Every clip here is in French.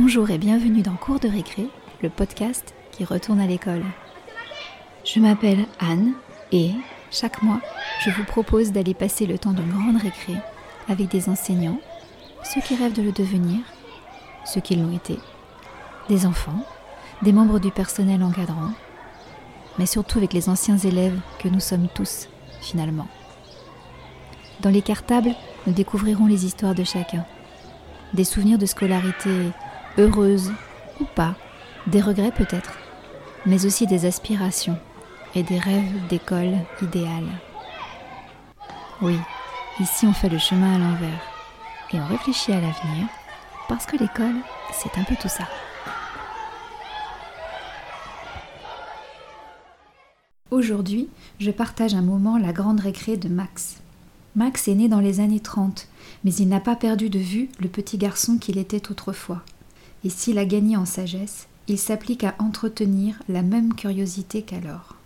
Bonjour et bienvenue dans Cours de récré, le podcast qui retourne à l'école. Je m'appelle Anne et chaque mois, je vous propose d'aller passer le temps d'une grande récré avec des enseignants, ceux qui rêvent de le devenir, ceux qui l'ont été, des enfants, des membres du personnel encadrant, mais surtout avec les anciens élèves que nous sommes tous, finalement. Dans les cartables, nous découvrirons les histoires de chacun, des souvenirs de scolarité heureuses ou pas, des regrets peut-être, mais aussi des aspirations et des rêves d'école idéale. Oui, ici on fait le chemin à l'envers et on réfléchit à l'avenir parce que l'école, c'est un peu tout ça. Aujourd'hui, je partage un moment la grande récré de Max. Max est né dans les années 30, mais il n'a pas perdu de vue le petit garçon qu'il était autrefois. Et s'il a gagné en sagesse, il s'applique à entretenir la même curiosité qu'alors.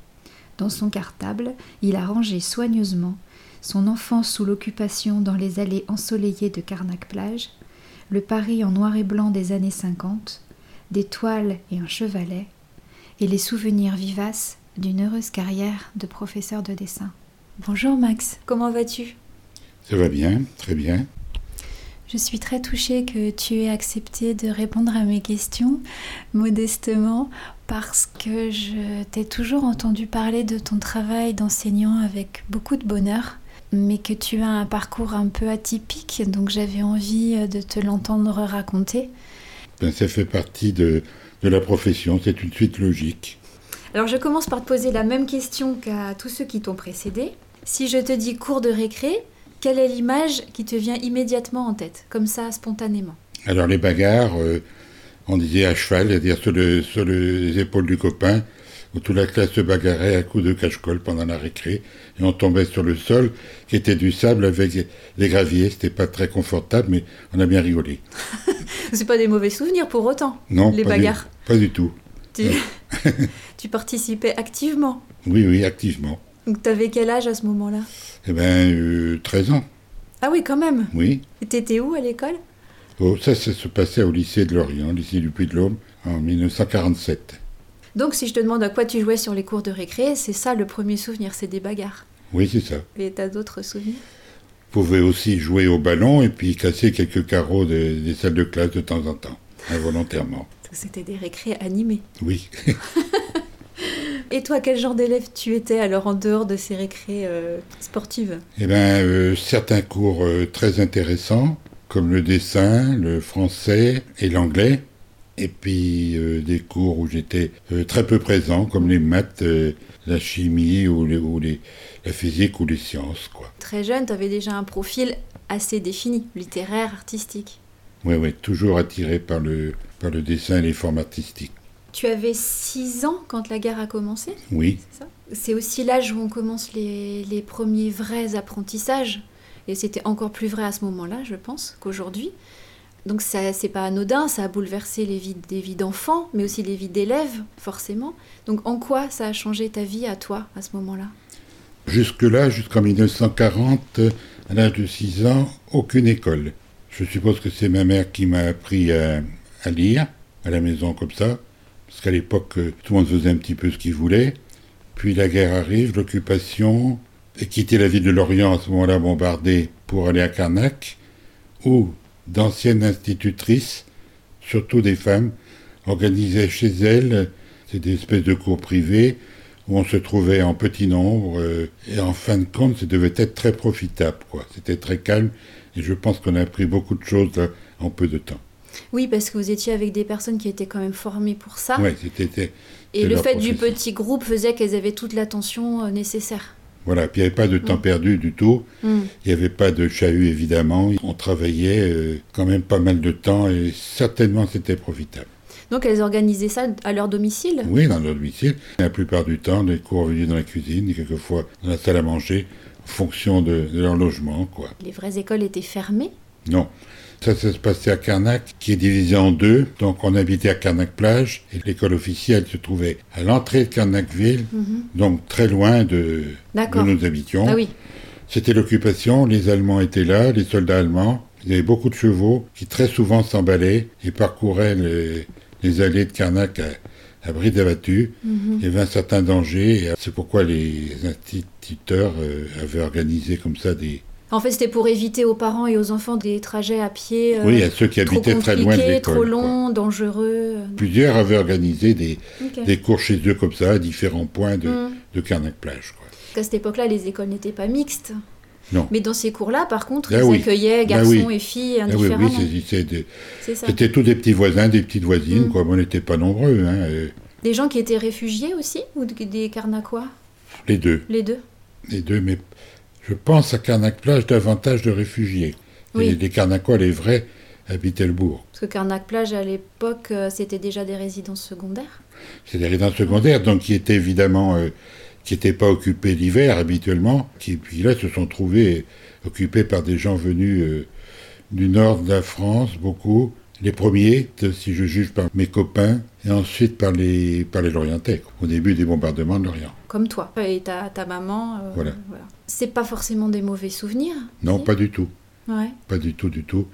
Dans son cartable, il a rangé soigneusement son enfance sous l'occupation dans les allées ensoleillées de Carnac-Plage, le Paris en noir et blanc des années 50, des toiles et un chevalet, et les souvenirs vivaces d'une heureuse carrière de professeur de dessin. Bonjour Max, comment vas-tu? Ça va bien, très bien. Je suis très touchée que tu aies accepté de répondre à mes questions modestement parce que je t'ai toujours entendu parler de ton travail d'enseignant avec beaucoup de bonheur, mais que tu as un parcours un peu atypique, donc j'avais envie de te l'entendre raconter. Ben, ça fait partie de, de la profession, c'est une suite logique. Alors je commence par te poser la même question qu'à tous ceux qui t'ont précédé. Si je te dis cours de récré, quelle est l'image qui te vient immédiatement en tête, comme ça, spontanément Alors les bagarres, euh, on disait à cheval, c'est-à-dire sur, les épaules du copain, où toute la classe se bagarrait à coups de cache-colle pendant la récré, et on tombait sur le sol, qui était du sable avec des graviers. C'était pas très confortable, mais on a bien rigolé. C'est pas des mauvais souvenirs pour autant, non, les bagarres Pas du tout. Tu... tu participais activement Oui, oui, activement. Donc tu avais quel âge à ce moment-là? Eh bien, 13 ans. Ah oui, quand même Oui. Et t'étais où à l'école? Oh, Ça, ça se passait au lycée de Lorient, lycée du Puy-de-Ôme, en 1947. Donc si je te demande à quoi tu jouais sur les cours de récré, c'est ça le premier souvenir, c'est des bagarres Oui, c'est ça. Et t'as d'autres souvenirs? Vous pouvez aussi jouer au ballon et puis casser quelques carreaux des, des salles de classe de temps en temps, involontairement. C'était des récrés animés. Oui. Et toi, quel genre d'élève tu étais alors en dehors de ces récrés euh, sportives? Eh bien, euh, certains cours euh, très intéressants, comme le dessin, le français et l'anglais. Et puis des cours où j'étais très peu présent, comme les maths, la chimie ou, les, ou les, la physique ou les sciences. Quoi. Très jeune, tu avais déjà un profil assez défini, littéraire, artistique. Oui, oui, toujours attiré par le, par le dessin et les formes artistiques. Tu avais 6 ans quand la guerre a commencé Oui. C'est aussi l'âge où on commence les, les, premiers vrais apprentissages. Et c'était encore plus vrai à ce moment-là, je pense, qu'aujourd'hui. Donc ça, c'est pas anodin, ça a bouleversé les vies, des vies d'enfants, mais aussi les vies d'élèves, forcément. Donc en quoi ça a changé ta vie à toi, à ce moment-là? Jusque-là, jusqu'en 1940, à l'âge de 6 ans, aucune école. Je suppose que c'est ma mère qui m'a appris à, à lire, à la maison comme ça parce qu'à l'époque, euh, tout le monde faisait un petit peu ce qu'il voulait. Puis la guerre arrive, l'occupation, et quitter la ville de Lorient à ce moment-là bombardée pour aller à Carnac, où d'anciennes institutrices, surtout des femmes, organisaient chez elles des espèces de cours privés où on se trouvait en petit nombre euh, et en fin de compte, ça devait être très profitable. C'était très calme et je pense qu'on a appris beaucoup de choses en peu de temps. Oui, parce que vous étiez avec des personnes qui étaient quand même formées pour ça. Oui, c'était. Et le fait du petit groupe faisait qu'elles avaient toute l'attention euh, nécessaire. Voilà, puis il n'y avait pas de temps mm. perdu du tout. Mm. Il n'y avait pas de chahut, évidemment. On travaillait euh, quand même pas mal de temps et certainement c'était profitable. Donc elles organisaient ça à leur domicile? Oui, dans leur domicile. La plupart du temps, des cours venaient dans la cuisine, et quelquefois dans la salle à manger, en fonction de, de leur logement. Quoi. Les vraies écoles étaient fermées? Non. Ça, ça se passait à Carnac, qui est divisé en deux. Donc, on habitait à Carnac-Plage, et l'école officielle se trouvait à l'entrée de Carnac-Ville, mhm. donc très loin de, où nous habitions. Ah oui. C'était l'occupation, les Allemands étaient là, les soldats allemands, Il y avait beaucoup de chevaux qui très souvent s'emballaient et parcouraient les, les allées de Carnac à, à bride abattue. Mhm. Il y avait un certain danger et c'est pourquoi les instituteurs euh, avaient organisé comme ça des... En fait, c'était pour éviter aux parents et aux enfants des trajets à pied euh, oui, à ceux qui habitaient très loin de l'école. trop longs, dangereux. Plusieurs avaient organisé des, des cours chez eux comme ça, à différents points de, Mhm. de Carnac-Plage. qu'à cette époque-là, les écoles n'étaient pas mixtes. Non. Mais dans ces cours-là, par contre, Ah ils oui. accueillaient Ah garçons oui. et filles oui, indifféremment. oui, des- c'est ça. c'était tous des petits voisins, des petites voisines, Mhm. quoi. On n'était pas nombreux, hein, euh, Des gens qui étaient réfugiés aussi Ou des Carnacois? Les deux. Les deux Les deux, mais je pense à Carnac-Plage davantage de réfugiés. Oui. Les, les Carnacois, les vrais, habitaient le bourg. Parce que Carnac-Plage, à l'époque, euh, c'était déjà des résidences secondaires. C'est des résidences secondaires, donc qui étaient évidemment, euh, qui n'étaient pas occupés l'hiver habituellement, qui puis là se sont trouvés occupés par des gens venus euh, du nord de la France, beaucoup. Les premiers, si je juge par mes copains, et ensuite par les, par les Lorientais, au début des bombardements de l'Orient. Comme toi. Et ta, ta maman. euh, Voilà. C'est pas forcément des mauvais souvenirs Non, si pas du tout. Ouais. Pas du tout, du tout.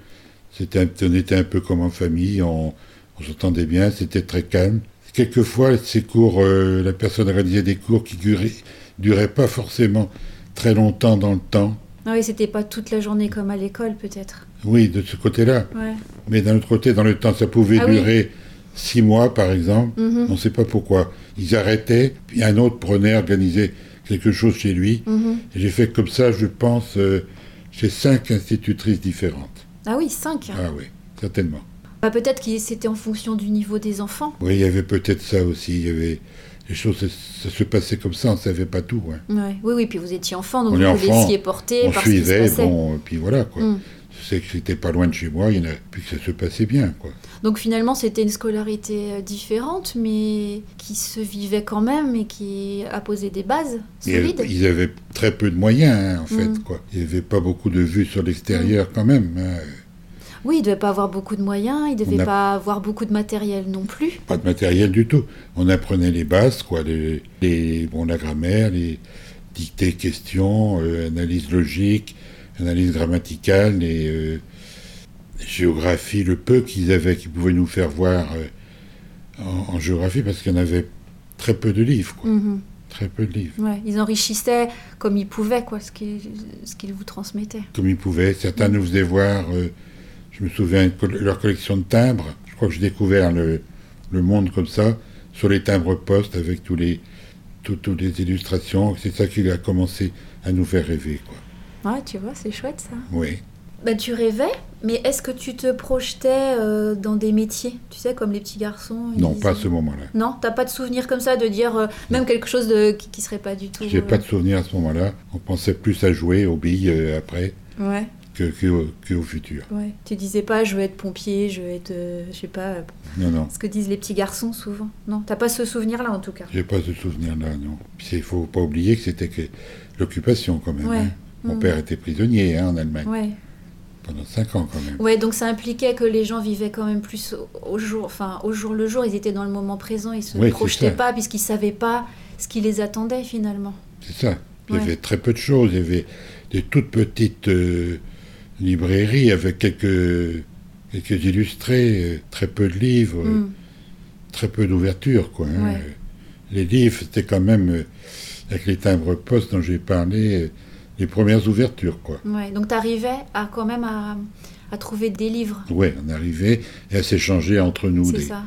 C'était, on était un peu comme en famille, on, on s'entendait bien, c'était très calme. Quelquefois, ces cours, euh, la personne réalisait des cours qui duraient, duraient pas forcément très longtemps dans le temps. Ah oui, c'était pas toute la journée comme à l'école, peut-être. Oui, de ce côté-là. Ouais. Mais d'un autre côté, dans le temps, ça pouvait Ah oui. durer six mois, par exemple. Mhm. On ne sait pas pourquoi. Ils arrêtaient, puis un autre prenait, organisait quelque chose chez lui. Mhm. J'ai fait comme ça, je pense, euh, chez cinq institutrices différentes. Ah oui, 5. Ah oui, certainement. Bah, peut-être que c'était en fonction du niveau des enfants. Oui, il y avait peut-être ça aussi. Il y avait les choses, ça, ça se passait comme ça, on ne savait pas tout. hein. Ouais. Oui, oui, puis vous étiez enfant, donc On vous vous enfant, laissiez porter On par ce qui se suivait, passait. bon, et puis voilà quoi. Mm. Sais que c'était pas loin de chez moi, il y en a, puis que ça se passait bien quoi. Donc finalement, c'était une scolarité euh, différente, mais qui se vivait quand même et qui a posé des bases Et, solides. ils avaient très peu de moyens hein, en fait Mm. quoi. Il n'y avait pas beaucoup de vues sur l'extérieur quand même. hein. Oui, il ne devait pas avoir beaucoup de moyens, il ne a- pas avoir beaucoup de matériel non plus. Pas de matériel du tout. On apprenait les bases quoi, les, les- bon, la grammaire, les dictées, questions, euh, analyse logique, analyse grammaticale et euh, géographie, le peu qu'ils avaient, qu'ils pouvaient nous faire voir euh, en, en géographie, parce qu'il y en avait très peu de livres, quoi. Mhm. Très peu de livres. Ouais, ils enrichissaient comme ils pouvaient, quoi, ce qu'ils ce qu'ils vous transmettaient. Comme ils pouvaient. Certains nous faisaient voir, euh, je me souviens, leur collection de timbres. Je crois que j'ai découvert le, le monde comme ça, sur les timbres postes, avec tous les, tout- toutes les illustrations. C'est ça qui a commencé à nous faire rêver, quoi. Ouais, tu vois, c'est chouette ça. Oui. Bah, tu rêvais, mais est-ce que tu te projetais euh, dans des métiers, tu sais, comme les petits garçons Non, pas à ce moment-là. Non, t'as pas de souvenir comme ça de dire euh, même quelque chose de, qui, qui serait pas du tout. J'ai euh, pas de souvenir à ce moment-là. On pensait plus à jouer aux billes euh, après Ouais, que, que, au- que au futur. ouais. Tu disais pas je veux être pompier, je veux être, euh, je sais pas, euh, Non, non. ce que disent les petits garçons souvent. Non, t'as pas ce souvenir-là en tout cas. J'ai pas ce souvenir-là, non. Il faut pas oublier que c'était que l'occupation quand même. Ouais. hein. Mon Mhm. père était prisonnier hein, en Allemagne Ouais. pendant cinq ans quand même. Ouais, donc ça impliquait que les gens vivaient quand même plus au, jour, enfin au jour le jour. Ils étaient dans le moment présent, ils se c'est projetaient pas puisqu'ils savaient pas ce qui les attendait finalement. C'est ça. Il y Ouais. avait très peu de choses. Il y avait des toutes petites euh, librairies avec quelques, quelques illustrés, euh, très peu de livres, euh, Mm. très peu d'ouverture. quoi. hein. Ouais. Les livres, c'était quand même, euh, avec les timbres postes dont j'ai parlé, euh, les premières ouvertures. quoi. Ouais, donc t'arrivais à quand même à, à trouver des livres. Ouais, on arrivait et à s'échanger entre nous des, ça.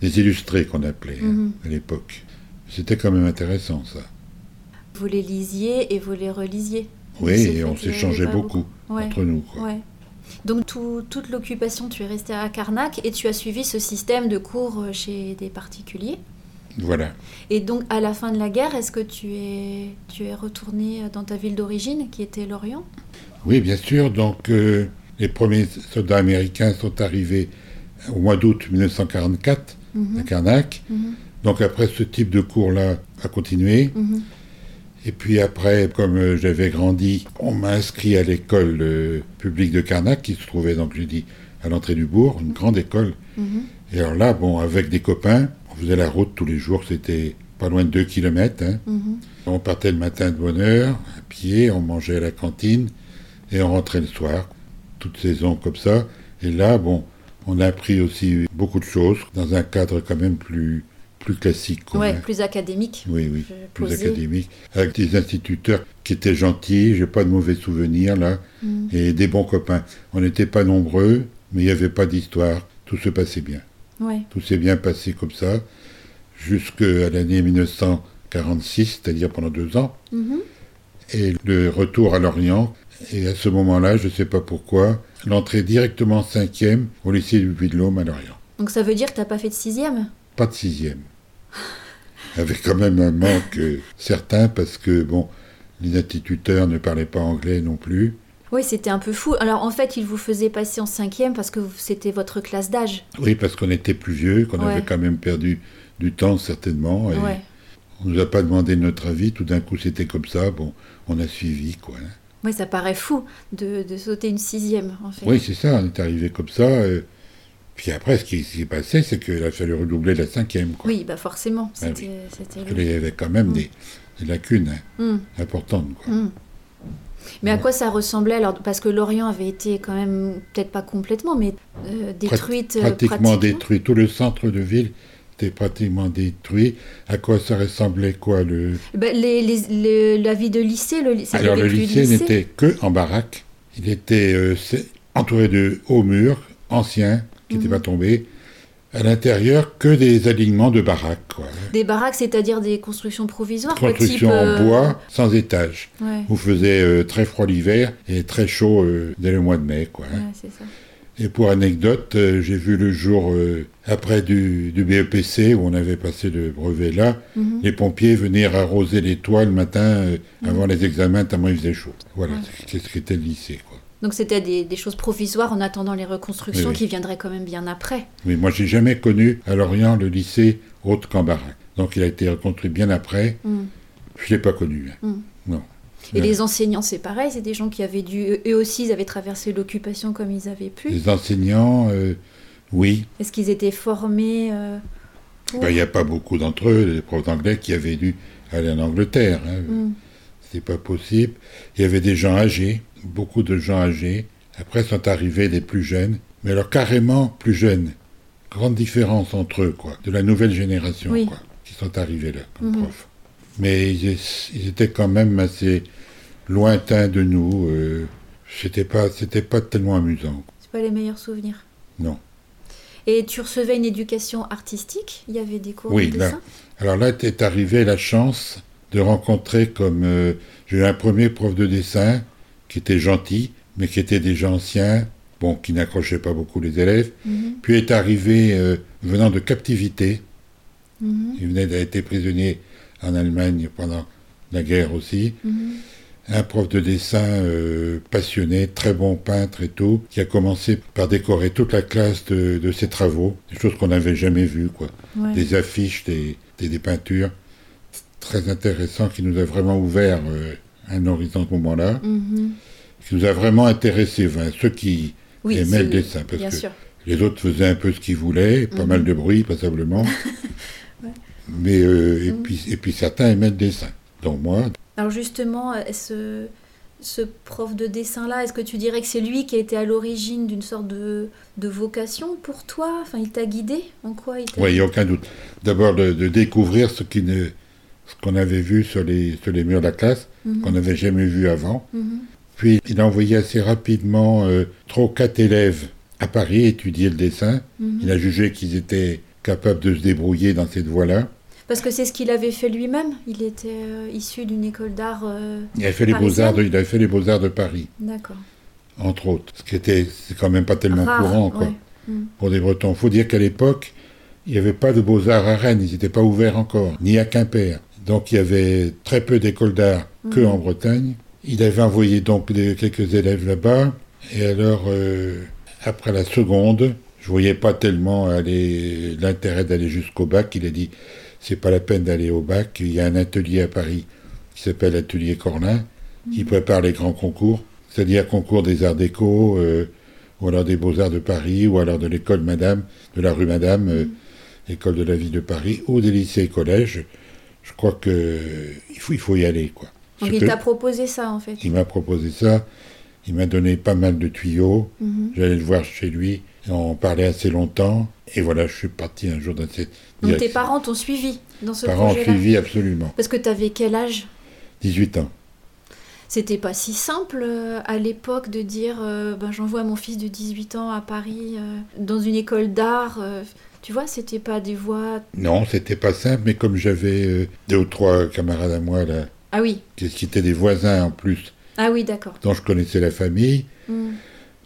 des illustrés qu'on appelait hein, Mhm. à l'époque. C'était quand même intéressant ça. Vous les lisiez et vous les relisiez. Oui, et on s'échangeait beaucoup, Ouais. entre nous. quoi. Ouais. Donc tout- toute l'occupation, tu es resté à Carnac et tu as suivi ce système de cours euh, chez des particuliers? Voilà. Et donc à la fin de la guerre, est-ce que tu es, tu es retourné dans ta ville d'origine, qui était Lorient? Oui, bien sûr. Donc, euh, les premiers soldats américains sont arrivés au mois d'août 1944 à Mhm, Karnak. mhm, Donc, après, ce type de cours-là a continué. mhm. Et puis après, comme euh, j'avais grandi, on m'a inscrit à l'école euh, publique de Karnak, qui se trouvait, donc j'ai dit, à l'entrée du bourg, une grande école. Et alors là, bon, avec des copains, faisait la route tous les jours, c'était pas loin de 2 km. Mhm. On partait le matin de bonne heure, à pied, on mangeait à la cantine, et on rentrait le soir. toute saison comme ça. Et là, bon, on a appris aussi beaucoup de choses dans un cadre quand même plus, plus classique. quoi, Ouais, hein. plus académique. Oui, oui, plus posé. académique, avec des instituteurs qui étaient gentils, j'ai pas de mauvais souvenirs là, Mm. et des bons copains. On n'était pas nombreux, mais il n'y avait pas d'histoire, tout se passait bien. Ouais. Tout s'est bien passé comme ça, jusqu'à l'année 1946, c'est-à-dire pendant deux ans, Mhm. et le retour à Lorient. Et à ce moment-là, je ne sais pas pourquoi, l'entrée directement en cinquième au lycée du Puy-de-Dôme à Lorient. Donc ça veut dire que t'as pas fait de sixième? Pas de sixième. Avec quand même un manque euh, certain parce que, bon, les instituteurs ne parlaient pas anglais non plus. Oui, c'était un peu fou. Alors en fait, ils vous faisaient passer en cinquième parce que c'était votre classe d'âge. Oui, parce qu'on était plus vieux, qu'on Ouais. avait quand même perdu du temps certainement. Et Ouais. on nous a pas demandé notre avis. Tout d'un coup, c'était comme ça. Bon, on a suivi, quoi. hein. Ouais, ça paraît fou de, de sauter une sixième, en fait. Oui, c'est ça. On est arrivé comme ça. euh, Puis après, ce qui s'est passé, c'est qu'il a fallu redoubler la cinquième, quoi. Oui, bah forcément. Ah oui. Parce qu'il y avait quand même Mm. des, des lacunes hein, Hum, importantes, quoi. hum. Mais à quoi ça ressemblait alors? Parce que Lorient avait été quand même, peut-être pas complètement, mais euh, détruite. euh, pratiquement détruit. Tout le centre de ville était pratiquement détruit. À quoi ça ressemblait quoi le Ben, les, les- les- la vie de lycée, le, lycée- Alors le lycée lycée n'était que en baraque. Il était euh, entouré de hauts murs anciens qui n'étaient Mhm. pas tombés. À l'intérieur, que des alignements de baraques. Quoi. Des baraques, c'est-à-dire des constructions provisoires quoi, Construction type, en euh, bois, sans étage. Ouais, Vous faisait euh, très froid l'hiver et très chaud euh, dès le mois de mai. Quoi, hein. ouais, c'est ça. Et pour anecdote, j'ai vu le jour après du, du BEPC où on avait passé le brevet là, Mhm. les pompiers venir arroser les toits le matin euh, avant Mhm. les examens tellement il faisait chaud. Voilà, Ouais. c'est ce qu'était le lycée. Donc c'était des, des choses provisoires en attendant les reconstructions Oui, oui. qui viendraient quand même bien après. Mais moi, j'ai jamais connu à Lorient le lycée qu'en baraque. Donc il a été reconstruit bien après. Mm. Je l'ai pas connu. hein. Mm. Non. Et les enseignants, c'est pareil, c'est des gens qui avaient dû, eux aussi, ils avaient traversé l'occupation comme ils avaient pu. Les enseignants, euh, oui. Est-ce qu'ils étaient formés euh, pour Ben, Il n'y a pas beaucoup d'entre eux, les profs d'anglais, qui avaient dû aller en Angleterre. Hein. Mm. C'était pas possible. Il y avait des gens âgés, beaucoup de gens âgés. Après sont arrivés des plus jeunes, mais alors carrément plus jeunes. Grande différence entre eux, quoi, de la nouvelle génération, Oui. quoi, qui sont arrivés là comme Mhm. profs. Mais ils, étaient quand même assez lointains de nous. Euh, c'était pas, c'était pas tellement amusant. C'est pas les meilleurs souvenirs. Non. Et tu recevais une éducation artistique? Il y avait des cours Oui, de là. dessin Alors là, t'es arrivé la chance de rencontrer comme euh, j'ai eu un premier prof de dessin qui était gentil, mais qui était déjà ancien, bon, qui n'accrochait pas beaucoup les élèves. Mhm, Puis est arrivé euh, venant de captivité. mhm, Il venait d'être été prisonnier en Allemagne pendant la guerre aussi. mhm. Un prof de dessin euh, passionné, très bon peintre et tout, qui a commencé par décorer toute la classe de, de ses travaux, des choses qu'on n'avait jamais vues, quoi. Ouais. Des affiches, des, des, des peintures. Très intéressant, qui nous a vraiment ouvert euh, un horizon à ce moment-là, Mhm. qui nous a vraiment intéressés, enfin, ceux qui Oui, aimaient le dessin, parce bien que sûr. les autres faisaient un peu ce qu'ils voulaient, pas Mhm. mal de bruit, passablement. Ouais. Mais, euh, et, Mhm. puis, et puis certains aimaient le dessin. Donc moi, Alors justement, euh, ce, ce prof de dessin-là, est-ce que tu dirais que c'est lui qui a été à l'origine d'une sorte de, de vocation pour toi? Enfin, il t'a guidé? En quoi il oui, il n'y a aucun doute. D'abord de, de découvrir ce qui ne- ce qu'on avait vu sur les, sur les murs de la classe, Mhm, qu'on n'avait jamais vu avant. mhm. Puis il a envoyé assez rapidement euh, trois ou quatre élèves à Paris étudier le dessin. Mhm. Il a jugé qu'ils étaient capables de se débrouiller dans cette voie-là. Parce que c'est ce qu'il avait fait lui-même. Il était euh, issu d'une école d'art. euh, Il a fait les Parisienne beaux-arts de, il a fait les beaux-arts de Paris, D'accord. entre autres. Ce qui était, quand même pas tellement Rare, courant, quoi. ouais. Pour des Bretons. faut dire qu'à l'époque, il n'y avait pas de beaux-arts à Rennes, ils n'étaient pas ouverts encore, ni à Quimper. Donc il y avait très peu d'écoles d'art que Mhm. en Bretagne. Il avait envoyé donc des- quelques élèves là-bas. Et alors, euh, après la seconde, je voyais pas tellement l'intérêt d'aller jusqu'au bac. Il a dit, c'est pas la peine d'aller au bac. Il y a un atelier à Paris qui s'appelle Atelier Corlin, qui prépare les grands concours, c'est-à-dire concours des arts déco, euh, ou alors des beaux-arts de Paris, ou alors de l'école Madame, de la rue Madame, euh, école de la ville de Paris, ou des lycées et collèges. Je crois que il faut, il faut y aller, quoi. Donc il t'a proposé ça en fait. il m'a proposé ça. Il m'a donné pas mal de tuyaux. Mhm. J'allais le voir chez lui. On parlait assez longtemps. Et voilà, je suis parti un jour dans cette Donc tes parents t'ont suivi dans ce Parents ont projet-là suivi absolument. Parce que tu avais quel âge? 18 ans. C'était pas si simple euh, à l'époque de dire euh, ben, j'envoie mon fils de 18 ans à Paris euh, dans une école d'art. euh, tu vois, c'était pas des voies. Non, c'était pas simple, mais comme j'avais euh, deux ou trois camarades à moi, là, Ah oui, qui qui étaient des voisins en plus, ah oui, d'accord. dont je connaissais la famille, Hmm.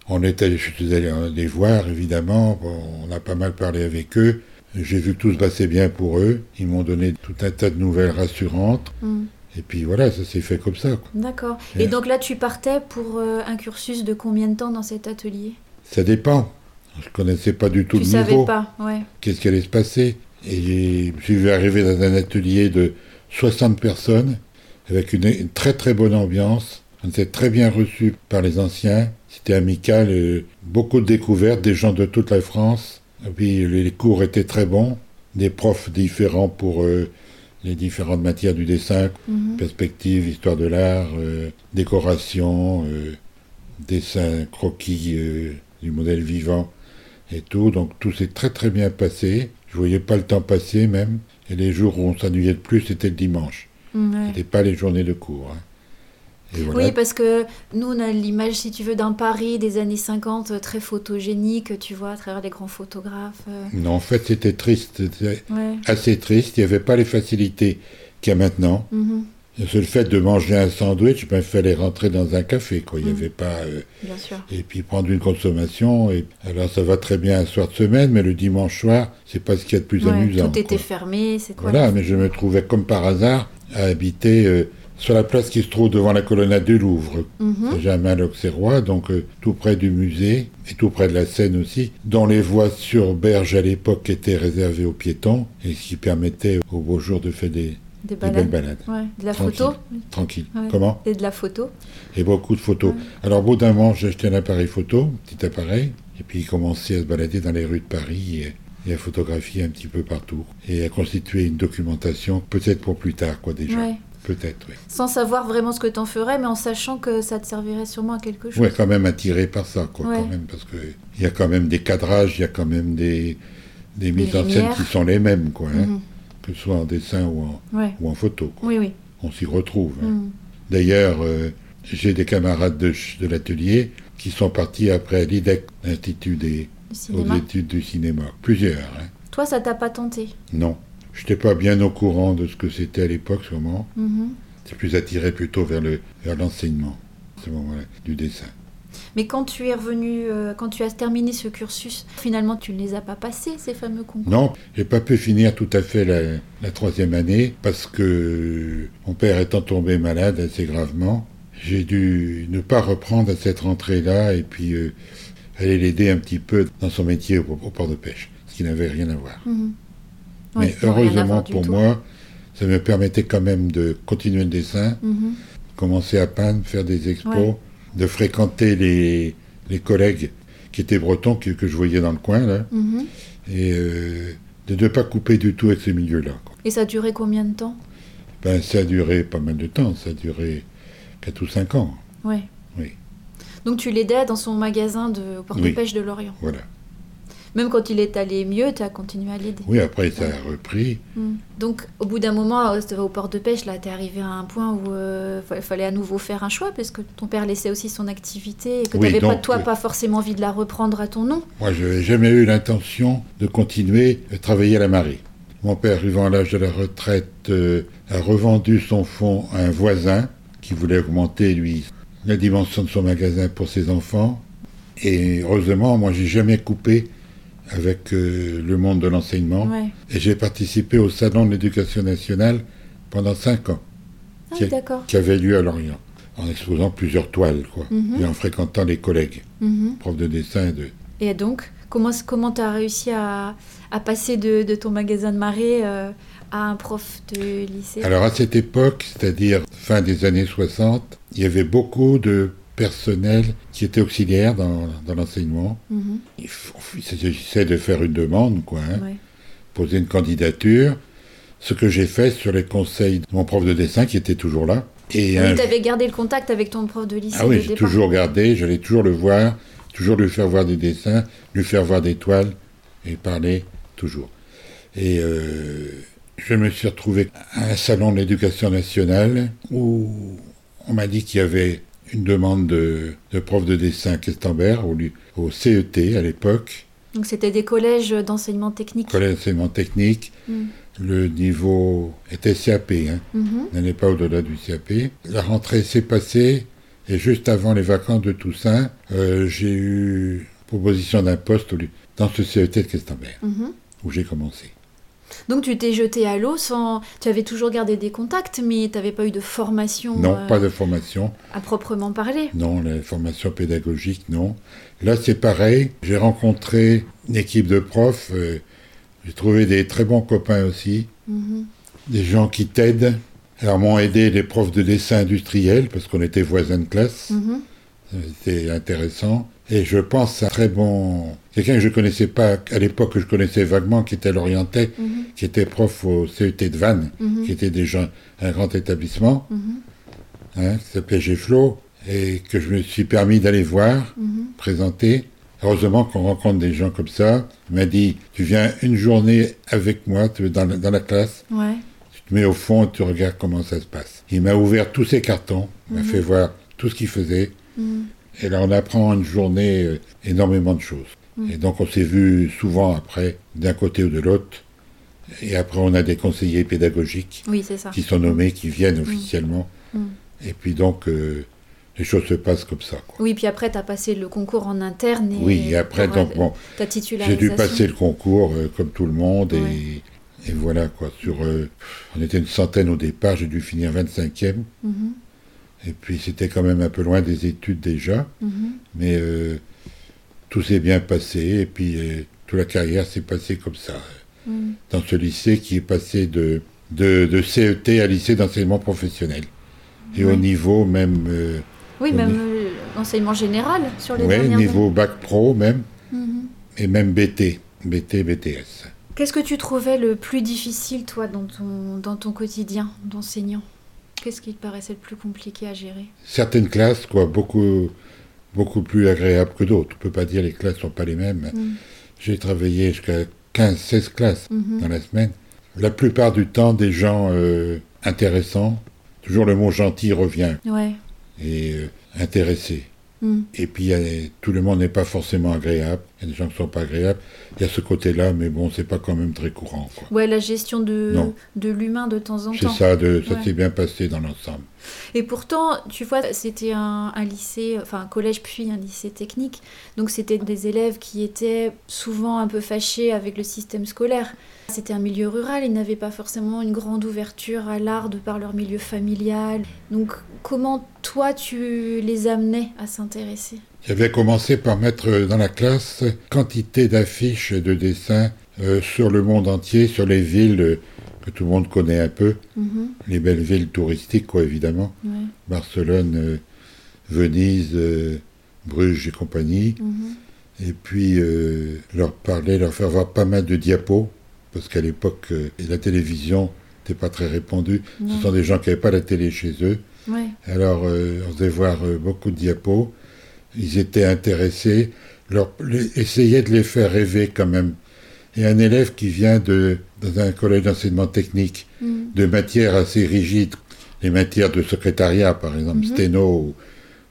on était, je suis allé les voir, évidemment. Bon, on a pas mal parlé avec eux. J'ai vu que tout se passait bien pour eux. Ils m'ont donné tout un tas de nouvelles rassurantes. Hmm. Et puis voilà, ça s'est fait comme ça. D'accord. Et donc là, tu partais pour euh, un cursus de combien de temps dans cet atelier? Ça dépend. Je connaissais pas du tout Tu le savais niveau. pas, ouais. Qu'est-ce qui allait se passer? Et je suis vu arriver dans un atelier de 60 personnes, avec une, une très très bonne ambiance. On était très bien reçus par les anciens. C'était amical, euh, beaucoup de découvertes, des gens de toute la France. Et puis les cours étaient très bons, des profs différents pour euh, les différentes matières du dessin, Mhm. perspective, histoire de l'art, euh, décoration, dessin, croquis du modèle vivant et tout. Donc tout s'est très très bien passé. Je voyais pas le temps passer même. Et les jours où on s'ennuyait le plus, c'était le dimanche. Ouais. C'était pas les journées de cours. hein. Voilà. Oui, parce que nous, on a l'image, si tu veux, d'un Paris des années 50 euh, très photogénique, tu vois, à travers les grands photographes. euh. Non, en fait, c'était triste. Ouais. assez triste. Il n'y avait pas les facilités qu'il y a maintenant. Mhm. Le fait de manger un sandwich, ben, il fallait rentrer dans un café. Quoi. Il n'y Mhm. avait pas. euh, Bien sûr. et puis prendre une consommation. Et alors ça va très bien un soir de semaine, mais le dimanche soir, c'est pas ce qu'il y a de plus Ouais, amusant. tout était quoi. fermé, c'est quoi Voilà, mais je me trouvais comme par hasard à habiter euh, sur la place qui se trouve devant la colonnade du Louvre. Mhm. Germain l'Auxerrois, donc euh, tout près du musée et tout près de la Seine aussi, dont les voies sur berge à l'époque étaient réservées aux piétons et ce qui permettait aux beaux jours de faire des, Des des belles balades. balades. Ouais. De la Tranquille. photo Tranquille. Ouais. Comment Et de la photo Et beaucoup de photos. Alors au bout d'un moment, j'ai acheté un appareil photo, un petit appareil, et puis il commençait à se balader dans les rues de Paris et, et à photographier un petit peu partout. Et à constituer une documentation, peut-être pour plus tard, quoi déjà. Peut-être, oui. Sans savoir vraiment ce que t'en ferais, mais en sachant que ça te servirait sûrement à quelque chose. Ouais, quand même attiré par ça, quoi, quand même, parce que il y a quand même des cadrages, il y a quand même des, des mises en scène qui sont les mêmes, quoi, hein, Mhm. Que ce soit en dessin ou en, Ouais. ou en photo. quoi. Oui, oui. On s'y retrouve. hein. Mhm. D'ailleurs, euh, j'ai des camarades de, de l'atelier qui sont partis après l'IDEC, l'Institut des aux études du cinéma. Plusieurs, hein. Toi, ça t'a pas tenté? Non. Je n'étais pas bien au courant de ce que c'était à l'époque, sûrement. Mhm. C'est plus attiré plutôt vers le vers l'enseignement, à ce moment-là, du dessin. Mais quand tu es revenu, euh, quand tu as terminé ce cursus, finalement, tu ne les as pas passés, ces fameux concours? Non, j'ai pas pu finir tout à fait la, la troisième année parce que mon père étant tombé malade assez gravement, j'ai dû ne pas reprendre à cette rentrée-là et puis euh, aller l'aider un petit peu dans son métier au, au port de pêche, ce qui n'avait rien à voir. Mhm. Mais Ouais, heureusement pour tout. moi, ça me permettait quand même de continuer le dessin, Mhm. commencer à peindre, faire des expos, Ouais. De fréquenter les, les collègues qui étaient bretons, que, que je voyais dans le coin, là, Mhm. et euh, de ne pas couper du tout avec ce milieu-là. Et ça a duré combien de temps? Ben, ça a duré pas mal de temps, ça a duré 4 ou 5 ans. Ouais. Oui. Donc tu l'aidais dans son magasin de au port de pêche de Lorient. Voilà. Même quand il est allé mieux, tu as continué à l'aider. Oui, après ça a repris. Mm. Donc au bout d'un moment, euh, au port de pêche, là, tu es arrivé à un point où il fallait à nouveau faire un choix, parce que ton père laissait aussi son activité, et que Oui, tu n'avais pas, toi, pas forcément envie de la reprendre à ton nom. Moi, je n'avais jamais eu l'intention de continuer à travailler à la marée. Mon père, arrivant à l'âge de la retraite, euh, a revendu son fonds à un voisin qui voulait augmenter, lui, la dimension de son magasin pour ses enfants. Et heureusement, moi, j'ai jamais coupé avec euh, le monde de l'enseignement. Ouais. Et j'ai participé au Salon de l'éducation nationale pendant cinq ans. Ah, Qui- d'accord. qui avait lieu à Lorient, en exposant plusieurs toiles, quoi, Mhm. et en fréquentant les collègues, Mhm. profs de dessin. et De... Et donc, comment comment tu as réussi à, à passer de, de ton magasin de marée euh, à un prof de lycée? Alors à cette époque, c'est-à-dire fin des années 60, il y avait beaucoup de personnel qui était auxiliaire dans, dans l'enseignement. Mhm. Il, il s'agissait de faire une demande, quoi, hein, Ouais. poser une candidature, ce que j'ai fait sur les conseils de mon prof de dessin qui était toujours là. Et Oui, tu avais gardé le contact avec ton prof de lycée Ah oui, j'ai toujours gardé, j'allais toujours le voir, toujours lui faire voir des dessins, lui faire voir des toiles et parler toujours. Et euh, je me suis retrouvé à un salon de l'éducation nationale où on m'a dit qu'il y avait une demande de, de prof de dessin à Questembert, au, au CET à l'époque, Donc c'était des collèges d'enseignement technique. collège d'enseignement technique. Mm. Le niveau était CAP, hein. Mhm. n'allait pas au-delà du CAP. La rentrée s'est passée et juste avant les vacances de Toussaint, euh, j'ai eu proposition d'un poste dans ce CET de Questembert, Mhm. où j'ai commencé. Donc tu t'es jeté à l'eau sans... Tu avais toujours gardé des contacts, mais tu n'avais pas eu de formation Non, euh, pas de formation. à proprement parler. Non, la formation pédagogique, non. Là, c'est pareil. J'ai rencontré une équipe de profs. euh, j'ai trouvé des très bons copains aussi. Mhm. Des gens qui t'aident. Alors, m'ont aidé les profs de dessin industriel, parce qu'on était voisins de classe. Mhm. C'était intéressant. Et je pense à un très bon. Quelqu'un que je connaissais pas à l'époque, que je connaissais vaguement, qui était l'Orientais, Mhm. qui était prof au CET de Vannes, Mhm. qui était déjà un grand établissement, Mhm. hein, qui s'appelait Géflot, et que je me suis permis d'aller voir, présenter. Heureusement qu'on rencontre des gens comme ça. Il m'a dit Tu viens une journée avec moi tu- dans la, dans la classe, Ouais. tu te mets au fond et tu regardes comment ça se passe. Il m'a ouvert tous ses cartons, il m'a fait voir tout ce qu'il faisait. Mhm. Et là, on apprend en une journée euh, énormément de choses. Mm. Et donc, on s'est vu souvent après, d'un côté ou de l'autre. Et après, on a des conseillers pédagogiques Oui, qui sont nommés, qui viennent officiellement. Mm. Et puis donc, euh, les choses se passent comme ça. quoi. Oui, puis après, tu as passé le concours en interne. Et Oui, et après, donc, bon, j'ai dû passer le concours euh, comme tout le monde. Ouais. Et, voilà, quoi. Sur, euh, on était une centaine au départ, j'ai dû finir 25e. Mhm. Et puis, c'était quand même un peu loin des études déjà. Mhm. Mais euh, tout s'est bien passé et puis euh, toute la carrière s'est passée comme ça. Mhm. Dans ce lycée qui est passé de, de, de CET à lycée d'enseignement professionnel. Et au niveau même, euh, Oui, même l'enseignement général sur les dernières niveau bac pro même. Mhm. et même BT, BT, BTS. Qu'est-ce que tu trouvais le plus difficile, toi, dans ton, dans ton quotidien d'enseignant? Qu'est-ce qui te paraissait le plus compliqué à gérer Certaines classes, quoi, beaucoup, beaucoup plus agréables que d'autres. On peut pas dire les classes sont pas les mêmes. Mhm. J'ai travaillé jusqu'à 15, 16 classes Mhm. dans la semaine. La plupart du temps, des gens euh, intéressants. Toujours le mot gentil revient. Ouais. et euh, intéressé. Mhm. Et puis, a- tout le monde n'est pas forcément agréable. Il y a des gens qui ne sont pas agréables. Il y a ce côté-là, mais bon, c'est pas quand même très courant. quoi. Ouais, la gestion de, Non. de l'humain de temps en C'est temps. ça, de, ça Ouais. s'est bien passé dans l'ensemble. Et pourtant, tu vois, c'était un, un lycée, enfin un collège puis un lycée technique. Donc c'était des élèves qui étaient souvent un peu fâchés avec le système scolaire. C'était un milieu rural, ils n'avaient pas forcément une grande ouverture à l'art de par leur milieu familial. Donc comment toi tu les amenais à s'intéresser? J'avais commencé par mettre dans la classe quantité d'affiches et de dessins euh, sur le monde entier, sur les villes euh, que tout le monde connaît un peu, Mhm, les belles villes touristiques, quoi, évidemment. ouais, Barcelone, euh, Venise, euh, Bruges et compagnie. mhm, et puis leur parler, leur faire voir pas mal de diapos, parce qu'à l'époque, la télévision n'était pas très répandue. Ce sont des gens qui n'avaient pas la télé chez eux. ouais, Alors, on faisait voir beaucoup de diapos. Ils étaient intéressés. Leur, les- essayer de les faire rêver quand même. Et un élève qui vient de, dans un collège d'enseignement technique, mhm, de matières assez rigides, les matières de secrétariat, par exemple, Mhm. sténo,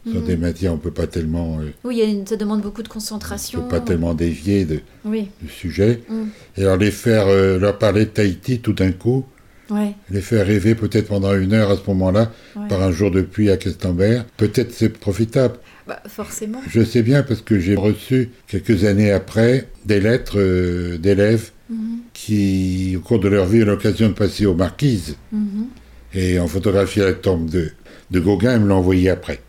sont mhm. des matières, on ne peut pas tellement... euh, Oui, il y a une- ça demande beaucoup de on concentration. peut pas tellement dévier de, Oui, du sujet. mhm, Et alors les faire, euh, leur parler de Tahiti tout d'un coup, ouais, les faire rêver peut-être pendant une heure à ce moment-là, ouais. par un jour de pluie à Questembert, peut-être c'est profitable. Bah, forcément. Je sais bien parce que j'ai reçu quelques années après des lettres euh, d'élèves Mhm, qui, au cours de leur vie, ont eu l'occasion de passer aux marquises mhm. et en photographier la tombe de, de Gauguin et me l'ont envoyé après.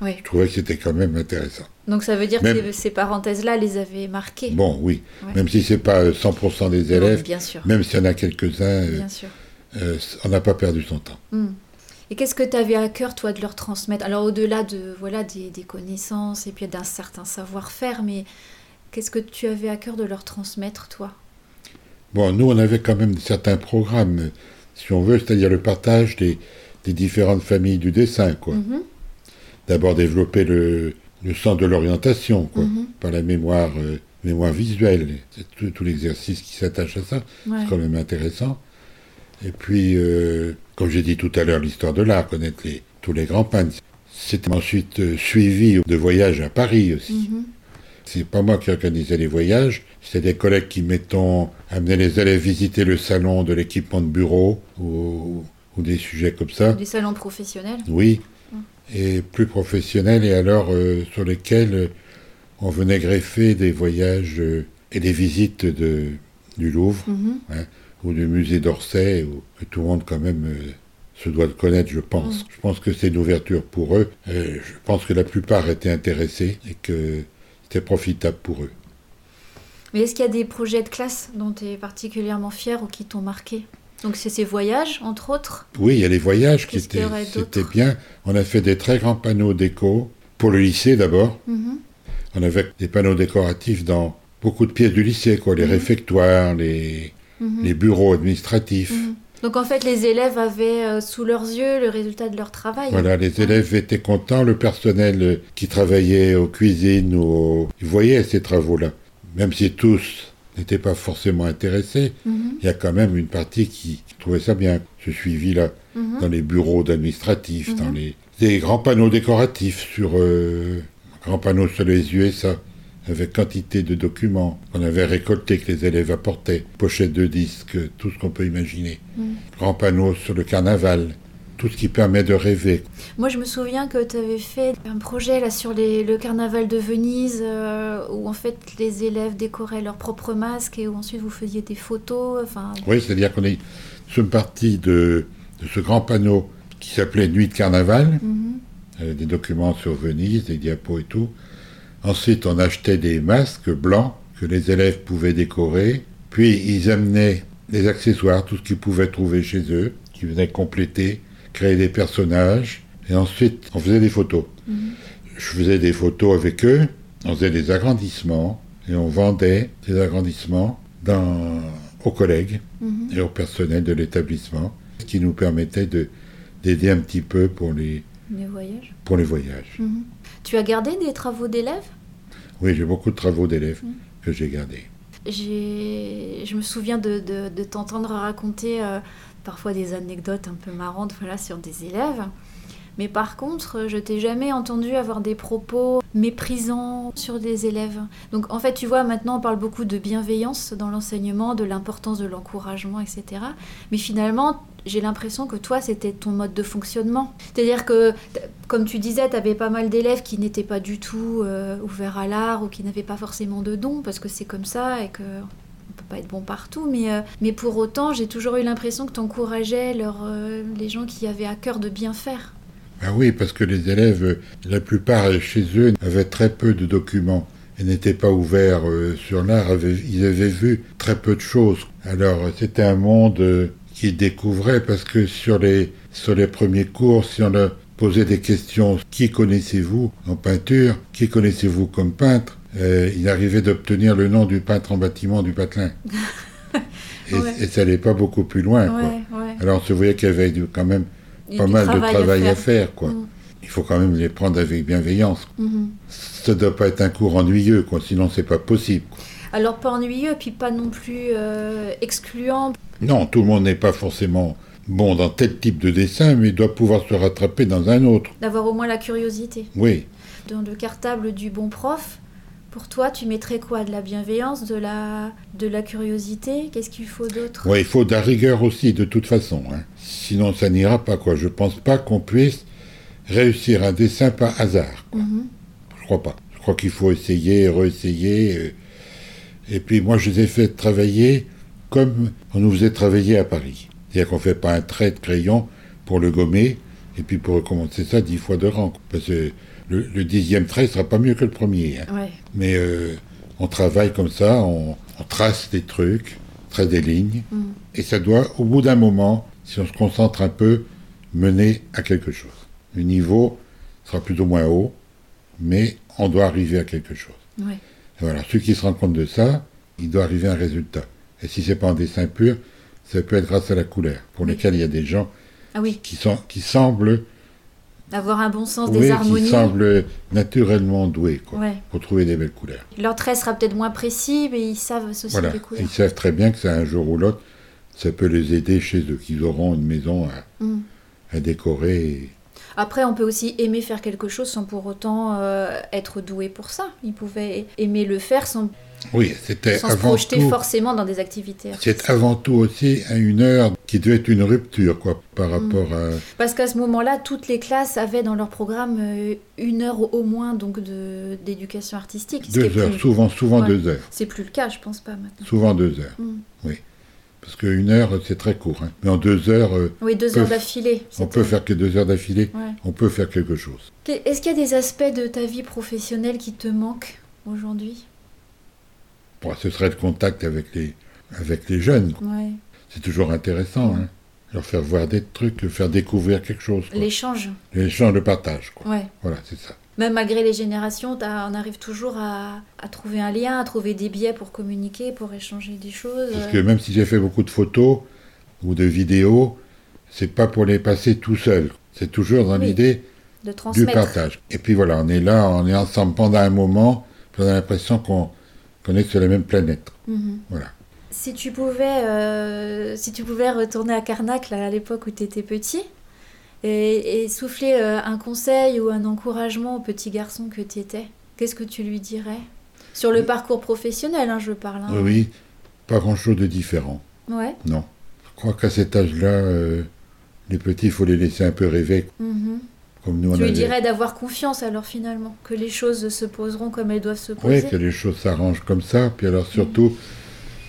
Oui. Je trouvais que c'était quand même intéressant. Donc ça veut dire Même- que ces parenthèses-là les avaient marquées. Bon, oui, Ouais. même si c'est pas euh, 100% des Non, élèves, bien sûr. même s'il y en a quelques-uns, euh, euh, on n'a pas perdu son temps. Hmm. Et qu'est-ce que tu avais à cœur, toi, de leur transmettre? Alors, au-delà de voilà des, des connaissances et puis d'un certain savoir-faire, mais qu'est-ce que tu avais à cœur de leur transmettre, toi? Bon, nous, on avait quand même certains programmes, si on veut, c'est-à-dire le partage des, des différentes familles du dessin, quoi. Mhm. D'abord développer le, le sens de l'orientation, quoi, Mhm. par la mémoire, euh, mémoire visuelle. Tout, tout l'exercice qui s'attache à ça. Ouais. C'est quand même intéressant. Et puis, euh, comme j'ai dit tout à l'heure, l'histoire de l'art, connaître les, tous les grands peintres. C'était ensuite euh, suivi de voyages à Paris aussi. Mhm. C'est pas moi qui organisais les voyages, c'était des collègues qui, mettons, amenaient les élèves visiter le salon de l'équipement de bureau ou, ou des sujets comme ça. Des salons professionnels. Oui, et plus professionnels, et alors euh, sur lesquels on venait greffer des voyages et des visites de, du Louvre Mhm. Ou du musée d'Orsay, que tout le monde quand même euh, se doit de connaître, je pense. Je pense que c'est une ouverture pour eux. Euh, je pense que la plupart étaient intéressés et que c'était profitable pour eux. Mais est-ce qu'il y a des projets de classe dont tu es particulièrement fier ou qui t'ont marqué? Donc c'est ces voyages, entre autres? Oui, il y a les voyages qui étaient, c'était bien. On a fait des très grands panneaux déco pour le lycée d'abord. Mhm. On avait des panneaux décoratifs dans beaucoup de pièces du lycée, quoi, les Mhm. réfectoires, les, Mhm. les bureaux administratifs. Mhm. Donc en fait, les élèves avaient euh, sous leurs yeux le résultat de leur travail. Voilà, les élèves étaient contents, le personnel euh, qui travaillait aux cuisines ou ils voyaient ces travaux-là. Même si tous n'étaient pas forcément intéressés, Mhm. il y a quand même une partie qui trouvait ça bien, ce suivi-là, dans les bureaux d'administratifs, dans les des grands panneaux décoratifs sur euh, grands panneaux sur les USA avec quantité de documents qu'on avait récoltés que les élèves apportaient, pochettes de disques, tout ce qu'on peut imaginer, Mhm. grands panneaux sur le carnaval, tout ce qui permet de rêver. Moi, je me souviens que tu avais fait un projet là sur les- le carnaval de Venise, euh, où en fait les élèves décoraient leurs propres masques et où ensuite vous faisiez des photos. Enfin, Oui, c'est-à-dire qu'on est sur une partie de, de ce grand panneau qui s'appelait Nuit de carnaval, mhm. euh, des documents sur Venise, des diapos et tout. Ensuite, on achetait des masques blancs que les élèves pouvaient décorer. Puis, ils amenaient des accessoires, tout ce qu'ils pouvaient trouver chez eux, qui venaient compléter, créer des personnages. Et ensuite, on faisait des photos. Mhm. Je faisais des photos avec eux, on faisait des agrandissements, et on vendait ces agrandissements dans, aux collègues Mhm. et au personnel de l'établissement, ce qui nous permettait de- d'aider un petit peu pour les, voyages. pour les voyages. Mhm. Tu as gardé des travaux d'élèves? Oui, j'ai beaucoup de travaux d'élèves que j'ai gardés. Je me souviens de, t'entendre raconter euh, parfois des anecdotes un peu marrantes voilà, sur des élèves. Mais par contre, je t'ai jamais entendu avoir des propos méprisants sur des élèves. Donc en fait, tu vois, maintenant on parle beaucoup de bienveillance dans l'enseignement, de l'importance de l'encouragement, etc. Mais finalement, j'ai l'impression que toi, c'était ton mode de fonctionnement. C'est-à-dire que, comme tu disais, tu avais pas mal d'élèves qui n'étaient pas du tout euh, ouverts à l'art ou qui n'avaient pas forcément de dons, parce que c'est comme ça et que peut pas être bon partout. Mais, euh, mais pour autant, j'ai toujours eu l'impression que tu encourageais euh, les gens qui avaient à cœur de bien faire. Ah oui, parce que les élèves, la plupart chez eux, avaient très peu de documents et n'étaient pas ouverts sur l'art. Ils avaient vu très peu de choses. Alors, c'était un monde qu'ils découvraient parce que sur les, sur les premiers cours, si on leur posait des questions, qui connaissez-vous en peinture Qui connaissez-vous comme peintre Euh, Il arrivait d'obtenir le nom du peintre en bâtiment du Patelin. et, Ouais. et ça n'allait pas beaucoup plus loin. quoi. ouais. Alors, on se voyait qu'il y avait quand même pas mal de travail à faire, quoi. Mm. Il faut quand même les prendre avec bienveillance. Mhm. Ça doit pas être un cours ennuyeux, quoi, sinon c'est pas possible. Quoi. Alors pas ennuyeux, puis pas non plus euh, excluant. Non, tout le monde n'est pas forcément bon dans tel type de dessin, mais doit pouvoir se rattraper dans un autre. D'avoir au moins la curiosité. Oui, Dans le cartable du bon prof, pour toi, tu mettrais quoi? De la bienveillance, de la, de la curiosité? Qu'est-ce qu'il faut d'autre? Ouais, il faut de la rigueur aussi, de toute façon. hein. Sinon, ça n'ira pas, quoi. Je pense pas qu'on puisse réussir un dessin par hasard. Mhm. Je crois pas. Je crois qu'il faut essayer, réessayer. Et puis moi, je les ai fait travailler comme on nous faisait travailler à Paris. C'est-à-dire qu'on fait pas un trait de crayon pour le gommer, et puis pour recommencer ça dix fois de rang. Parce que le, le dixième trait sera pas mieux que le premier. hein. Ouais. Mais euh, on travaille comme ça, on, on trace des trucs, trace des lignes, Mhm. et ça doit, au bout d'un moment, si on se concentre un peu, mener à quelque chose. Le niveau sera plus ou moins haut, mais on doit arriver à quelque chose. Ouais. Voilà, ceux qui se rendent compte de ça, il doit arriver à un résultat. Et si c'est pas un dessin pur, ça peut être grâce à la couleur, pour lesquels il y a des gens Ah oui. qui, sont, qui semblent, Avoir un bon sens oui, des qui harmonies. semblent naturellement doués quoi, Ouais. pour trouver des belles couleurs. Leur trait sera peut-être moins précis, mais ils savent associer Voilà. les couleurs. Ils savent très bien que ça, un jour ou l'autre, ça peut les aider chez eux, qu'ils auront une maison à, Mm. à décorer. et- Après, on peut aussi aimer faire quelque chose sans pour autant euh, être doué pour ça. Ils pouvaient aimer le faire sans, Oui, c'était sans se projeter tout. forcément dans des activités. artistiques. C'est avant tout aussi à une heure qui devait être une rupture quoi, Mm. par rapport à. Parce qu'à ce moment-là, toutes les classes avaient dans leur programme euh, une heure au moins donc de d'éducation artistique. Deux heures, plus- souvent, souvent Ouais. deux heures. C'est plus le cas, je pense pas maintenant. Souvent deux heures. Mm. Oui. Parce qu'une heure, c'est très court. hein. Mais en deux heures, euh, Oui, deux heures d'affilée. on peut faire que deux heures d'affilée. Ouais. On peut faire quelque chose. Est-ce qu'il y a des aspects de ta vie professionnelle qui te manquent aujourd'hui? Bon, ce serait le contact avec les, avec les jeunes. Ouais. C'est toujours intéressant. hein. Leur faire voir des trucs, leur faire découvrir quelque chose. L'échange. L'échange de partage. Quoi. Ouais. Voilà, c'est ça. Même malgré les générations, on arrive toujours à, à trouver un lien, à trouver des biais pour communiquer, pour échanger des choses. Parce que même si j'ai fait beaucoup de photos ou de vidéos, c'est pas pour les passer tout seul. C'est toujours dans Oui. l'idée du partage. Et puis voilà, on est là, on est ensemble pendant un moment, puis on a l'impression qu'on qu'on est sur la même planète. Mhm. Voilà. Si tu pouvais, euh, si tu pouvais retourner à Carnac là, à l'époque où tu étais petit et, et souffler euh, un conseil ou un encouragement au petit garçon que tu étais, qu'est-ce que tu lui dirais? Sur le parcours professionnel, hein, je parle. hein. Oui, oui, pas grand-chose de différent. Ouais. Non. Je crois qu'à cet âge-là, euh, les petits, il faut les laisser un peu rêver, Mhm. comme nous on Tu lui avait. dirais d'avoir confiance alors finalement, que les choses se poseront comme elles doivent se Oui, poser. que les choses s'arrangent comme ça. Puis alors surtout,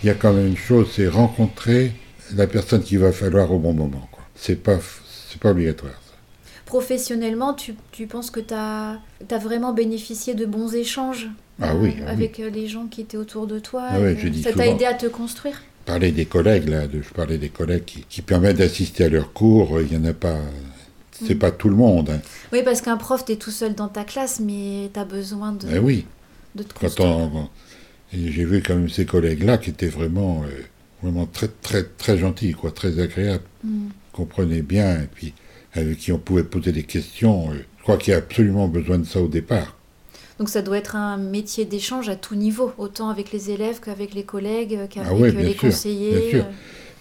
il y a quand même une chose, c'est rencontrer la personne qu'il va falloir au bon moment. quoi. C'est pas, c'est pas obligatoire. ça. Professionnellement, tu, tu penses que tu as, vraiment bénéficié de bons échanges Ah euh, oui, ah avec euh, les gens qui étaient autour de toi Ah ouais, dis Ça t'a aidé à te construire? Parler des collègues là, de, je parlais des collègues qui, qui permettent d'assister à leurs cours. Il y en a pas, c'est Mm. pas tout le monde. hein. Oui, parce qu'un prof, tu es tout seul dans ta classe, mais tu as besoin de, Eh oui. de te construire. j'ai vu quand même ces collègues-là qui étaient vraiment, euh, vraiment très, très, très gentils, quoi, très agréables, Mm. Comprenaient bien, et puis avec qui on pouvait poser des questions. je crois qu'il y a absolument besoin de ça au départ. Donc ça doit être un métier d'échange à tout niveau, autant avec les élèves qu'avec les collègues, qu'avec Ah ouais, euh, les sûr, conseillers. bien sûr. euh.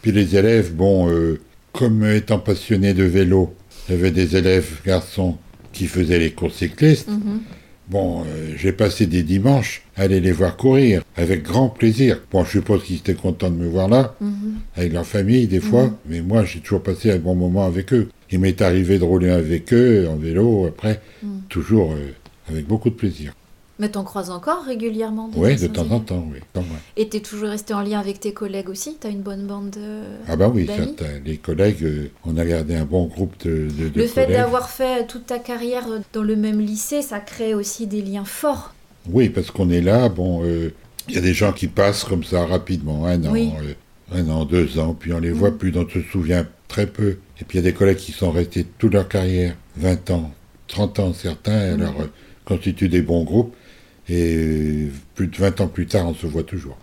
Puis les élèves, bon, euh, comme étant passionnés de vélo, j'avais des élèves garçons qui faisaient les courses cyclistes. Mhm. Bon, euh, j'ai passé des dimanches à aller les voir courir, avec grand plaisir. Bon, je suppose qu'ils étaient contents de me voir là, Mhm. avec leur famille des fois, Mhm. mais moi j'ai toujours passé un bon moment avec eux. Il m'est arrivé de rouler avec eux en vélo après, Mhm. toujours euh, avec beaucoup de plaisir. Mais t'en croises encore régulièrement des Oui, de temps en temps, oui. Quand même. Et t'es toujours resté en lien avec tes collègues aussi? T'as une bonne bande de... Ah bah oui, certains. Les collègues, euh, on a gardé un bon groupe de, de, de Le fait d'avoir fait toute ta carrière dans le même lycée, ça crée aussi des liens forts. Oui, parce qu'on est là, bon, euh, il y a des gens qui passent comme ça rapidement, un an, Oui. euh, un an, deux ans, puis on les voit Mhm. plus, on se souvient très peu. Et puis il y a des collègues qui sont restés toute leur carrière, 20 ans, 30 ans certains, et Mhm. alors euh, constituent des bons groupes, et plus de 20 ans plus tard, on se voit toujours.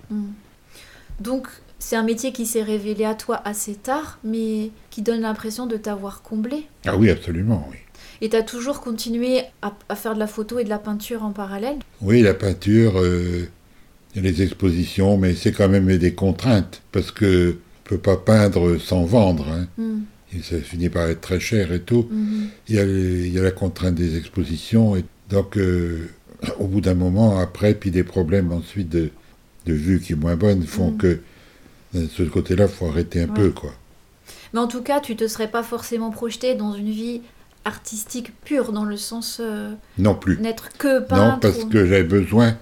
Donc c'est un métier qui s'est révélé à toi assez tard, mais qui donne l'impression de t'avoir comblé. Ah oui, absolument, oui. Et t'as toujours continué à, à faire de la photo et de la peinture en parallèle? Oui, la peinture, euh, les expositions, mais c'est quand même des contraintes, parce que on peut pas peindre sans vendre, hein. Mhm. et ça finit par être très cher et tout. Mhm. Il y a, les- il y a la contrainte des expositions, et donc euh, au bout d'un moment, après, puis des problèmes ensuite de, de vue qui est moins bonne, font Mhm. que de ce côté-là, il faut arrêter un Ouais. peu, quoi. Mais en tout cas, tu te serais pas forcément projeté dans une vie artistique pure, dans le sens euh, Non plus. n'être que peintre. Non, parce ou- que j'avais besoin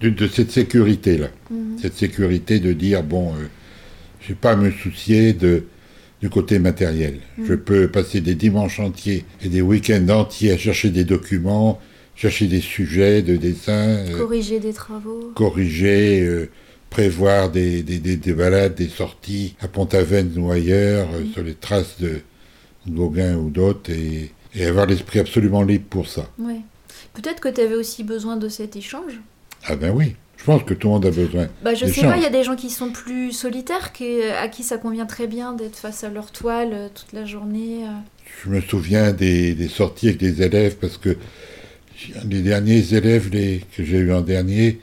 de, de cette sécurité-là. Mhm. Cette sécurité de dire, bon, euh, je n'ai pas à me soucier de, du côté matériel. Mm. Je peux passer des dimanches entiers et des week-ends entiers à chercher des documents, chercher des sujets de dessin, euh, Corriger des travaux. corriger, euh, prévoir des, des, des, des balades, des sorties à Pont-Aven ou ailleurs, euh, Mm. sur les traces de Gauguin ou d'autres, et, et avoir l'esprit absolument libre pour ça. Ouais. Peut-être que tu avais aussi besoin de cet échange. Ah ben oui, Je pense que tout le monde a besoin. Bah, je sais pas, il y a des gens qui sont plus solitaires, qui, à qui ça convient très bien d'être face à leur toile toute la journée. Je me souviens des, des sorties avec des élèves parce que les derniers élèves les, que j'ai eu en dernier,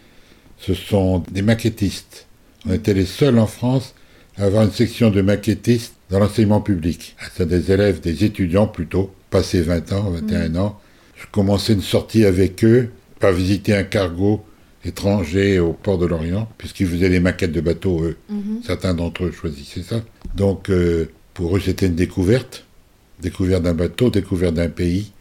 ce sont des maquettistes. On était les seuls en France à avoir une section de maquettistes dans l'enseignement public. C'est des élèves, des étudiants plutôt, passés 20 ans, 21 ans. Je commençais une sortie avec eux, pas visiter un cargo étranger au port de l'Orient, puisqu'ils faisaient des maquettes de bateaux, eux. Mhm. Certains d'entre eux choisissaient ça. Donc, euh, pour eux, c'était une découverte. Découverte d'un bateau, découverte d'un pays.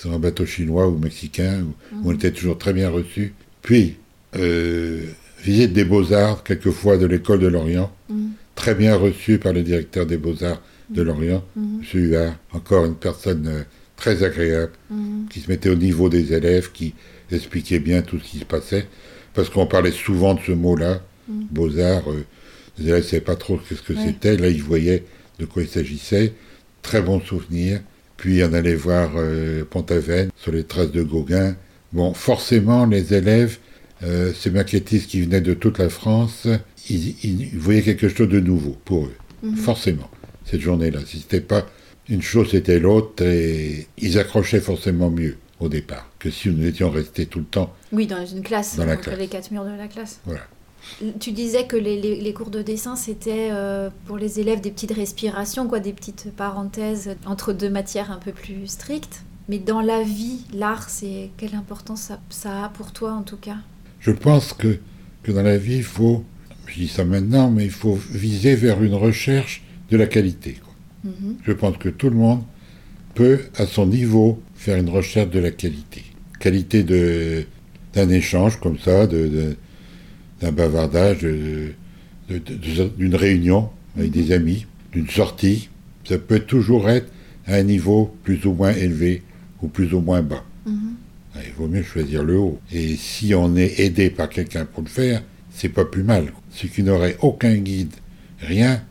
Sur un bateau chinois ou mexicain, où, où on était toujours très bien reçus. Puis, euh, visite des beaux-arts, quelquefois de l'école de Lorient. Mhm. Très bien reçu par le directeur des beaux-arts de Lorient, Mhm. M. Huard. Encore une personne euh, très agréable, Mhm. qui se mettait au niveau des élèves, qui expliquait bien tout ce qui se passait. Parce qu'on parlait souvent de ce mot-là, Mhm. beaux-arts. euh, les élèves ne savaient pas trop ce que Ouais. c'était. Là, ils voyaient de quoi il s'agissait. Très bon souvenir. Puis on allait voir euh, Pont-Aven sur les traces de Gauguin. Bon, forcément, les élèves, euh, ces maquettistes qui venaient de toute la France, ils, ils voyaient quelque chose de nouveau pour eux. Mhm. Forcément, cette journée-là. Si c'était pas une chose, c'était l'autre. Et ils accrochaient forcément mieux au départ que si nous étions restés tout le temps. Oui, dans une classe, Dans la entre classe. les quatre murs de la classe. Voilà. Tu disais que les, les- les cours de dessin, c'était euh, pour les élèves des petites respirations, quoi, des petites parenthèses entre deux matières un peu plus strictes. Mais dans la vie, l'art, c'est quelle importance ça, ça a pour toi en tout cas? Je pense que, que dans la vie, il faut, je dis ça maintenant, mais il faut viser vers une recherche de la qualité. quoi. Mhm. Je pense que tout le monde peut, à son niveau, faire une recherche de la qualité. Qualité d'un échange comme ça, de, de- d'un bavardage, de- d'une réunion avec des amis, d'une sortie. Ça peut toujours être à un niveau plus ou moins élevé ou plus ou moins bas. Mhm. Il vaut mieux choisir le haut. Et si on est aidé par quelqu'un pour le faire, c'est pas plus mal. Celui qui n'aurait aucun guide, rien,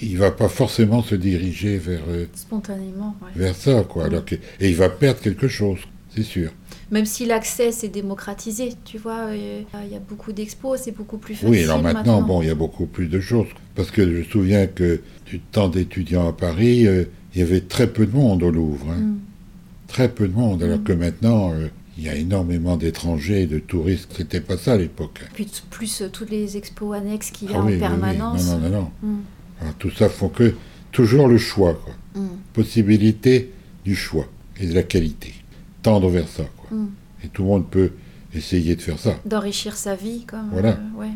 il va pas forcément se diriger vers, euh, Spontanément, ouais. vers ça, quoi. Alors que, et il va perdre quelque chose, c'est sûr. Même si l'accès s'est démocratisé, tu vois, euh, il y a beaucoup d'expos, c'est beaucoup plus facile. Oui, alors maintenant, bon, il y a beaucoup plus de choses. Parce que je me souviens que du temps d'étudiants à Paris, euh, il y avait très peu de monde au Louvre. hein. Mm. Très peu de monde. Alors Mm. que maintenant, euh, il y a énormément d'étrangers, de touristes. C'était pas ça à l'époque. Puis plus euh, toutes les expos annexes qu'il y a Ah en oui, oui, oui. permanence. Non, non, non, non. Mm. Alors, tout ça font que toujours le choix, quoi. Possibilité du choix et de la qualité. Tendre vers ça, quoi. Mm. Et tout le monde peut essayer de faire ça. D'enrichir sa vie, comme. Voilà. euh, ouais.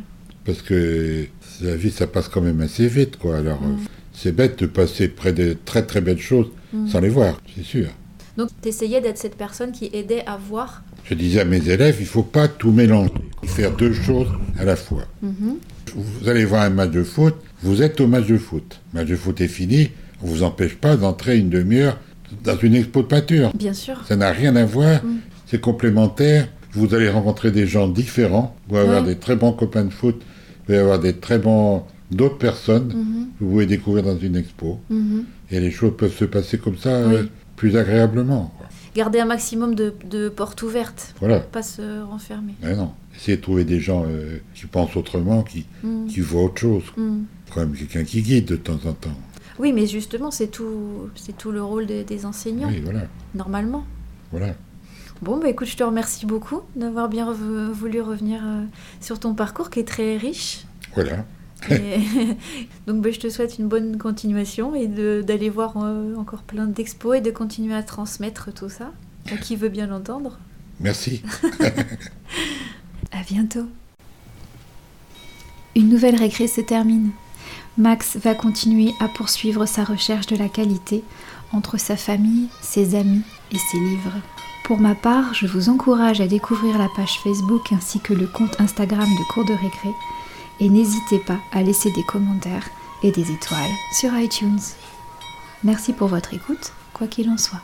Parce que la vie, ça passe quand même assez vite, quoi. Alors, Mm. euh, c'est bête de passer près de très très belles choses Mm. sans les voir, c'est sûr. Donc, tu essayais d'être cette personne qui aidait à voir. Je disais à mes élèves, il faut pas tout mélanger. Faire deux choses à la fois. Mhm. Vous allez voir un match de foot, vous êtes au match de foot. Le match de foot est fini, on vous empêche pas d'entrer une demi-heure dans une expo de peinture. Bien sûr. Ça n'a rien à voir, Mm. C'est complémentaire. Vous allez rencontrer des gens différents, vous allez avoir des très bons copains de foot, vous allez avoir des très bons d'autres personnes Mhm. que vous pouvez découvrir dans une expo. Mhm. Et les choses peuvent se passer comme ça euh, plus agréablement. quoi. Garder un maximum de, de portes ouvertes, Voilà. pas se renfermer. Mais non. Essayez de trouver des gens euh, qui pensent autrement, qui, Mm. qui voient autre chose. Mm. Quand même quelqu'un qui guide de temps en temps. Oui, mais justement, c'est tout, c'est tout le rôle des- des enseignants, Oui, voilà. normalement. Voilà. Bon, bah écoute, je te remercie beaucoup d'avoir bien voulu revenir euh, sur ton parcours qui est très riche. Voilà. Et Donc, bah, je te souhaite une bonne continuation et d'aller voir euh, encore plein d'expos et de continuer à transmettre tout ça à qui veut bien l'entendre. Merci. À bientôt. Une nouvelle récré se termine. Max va continuer à poursuivre sa recherche de la qualité entre sa famille, ses amis et ses livres. Pour ma part, je vous encourage à découvrir la page Facebook ainsi que le compte Instagram de Cours de récré et n'hésitez pas à laisser des commentaires et des étoiles sur iTunes. Merci pour votre écoute, quoi qu'il en soit.